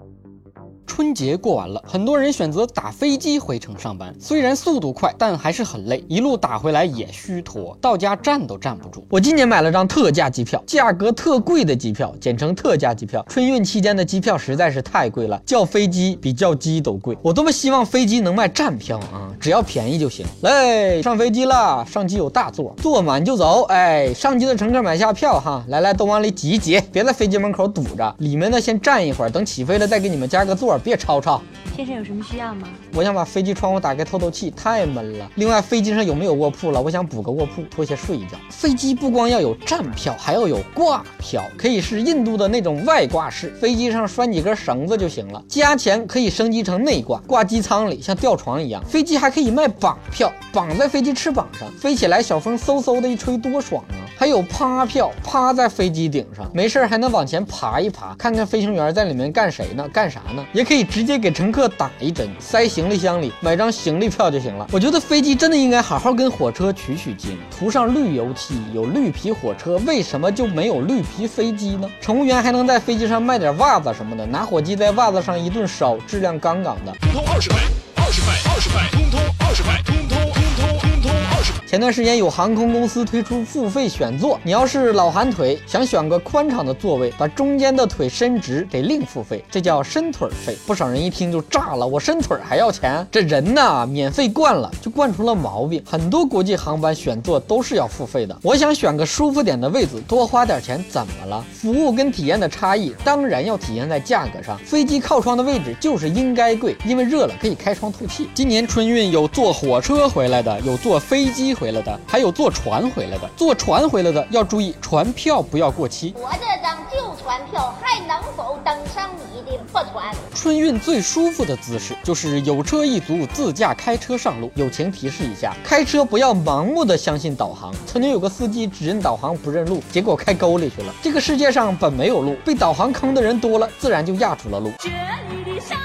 Thank you. 春节过完了，很多人选择打飞机回城上班。虽然速度快，但还是很累，一路打回来也虚脱，到家站都站不住。我今年买了张特价机票，价格特贵的机票，简称特价机票。春运期间的机票实在是太贵了，叫飞机比叫鸡都贵。我多么希望飞机能卖站票啊，只要便宜就行。来，上飞机了，上机有大座，坐满就走。哎，上机的乘客买下票哈，来来都往里挤一挤，别在飞机门口堵着。里面的先站一会儿，等起飞了再给你们加个座。别吵吵，先生有什么需要吗？我想把飞机窗户打开透透气，太闷了。另外，飞机上有没有卧铺了？我想补个卧铺，脱鞋睡一觉。飞机不光要有站票，还要有挂票，可以是印度的那种外挂式，飞机上拴几根绳子就行了。加钱可以升级成内挂，挂机舱里，像吊床一样。飞机还可以卖绑票，绑在飞机翅膀上，飞起来小风嗖嗖的一吹，多爽啊！还有趴票，趴在飞机顶上，没事还能往前爬一爬，看看飞行员在里面干谁呢？干啥呢？也可以直接给乘客打一针，塞行李箱里，买张行李票就行了。我觉得飞机真的应该好好跟火车取取经，涂上绿油漆，有绿皮火车，为什么就没有绿皮飞机呢？乘务员还能在飞机上卖点袜子什么的，拿火机在袜子上一顿烧，质量杠杠的。通通二十块，二十块，二十块，通通二十块，通通通通通通二十块。前段时间有航空公司推出付费选座，你要是老寒腿，想选个宽敞的座位，把中间的腿伸直，得另付费，这叫伸腿费。不少人一听就炸了，我伸腿还要钱？这人呐，免费惯了就惯出了毛病。很多国际航班选座都是要付费的。我想选个舒服点的位子，多花点钱怎么了？服务跟体验的差异当然要体现在价格上。飞机靠窗的位置就是应该贵，因为热了可以开窗透气。今年春运有坐火车回来的，有坐飞机。回来的，还有坐船回来的。坐船回来的要注意，船票不要过期。我这张旧船票还能否登上你的破船？春运最舒服的姿势就是有车一族自驾开车上路。友情提示一下，开车不要盲目的相信导航。曾经有个司机只认导航不认路，结果开沟里去了。这个世界上本没有路，被导航坑的人多了，自然就压出了路。这里的山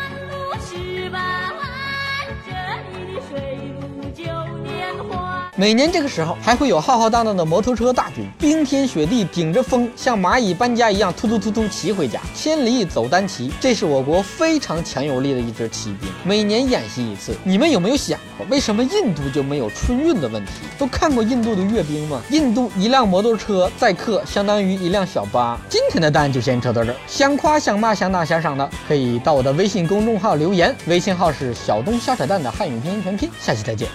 每年这个时候，还会有浩浩荡荡的摩托车大军，冰天雪地顶着风，像蚂蚁搬家一样突突突突骑回家，千里走单骑。这是我国非常强有力的一支骑兵，每年演习一次。你们有没有想过，为什么印度就没有春运的问题？都看过印度的阅兵吗？印度一辆摩托车载客相当于一辆小巴。今天的蛋就先扯到这儿，想夸想骂想打想赏的，可以到我的微信公众号留言，微信号是小东瞎扯蛋的汉语拼音全拼。下期再见。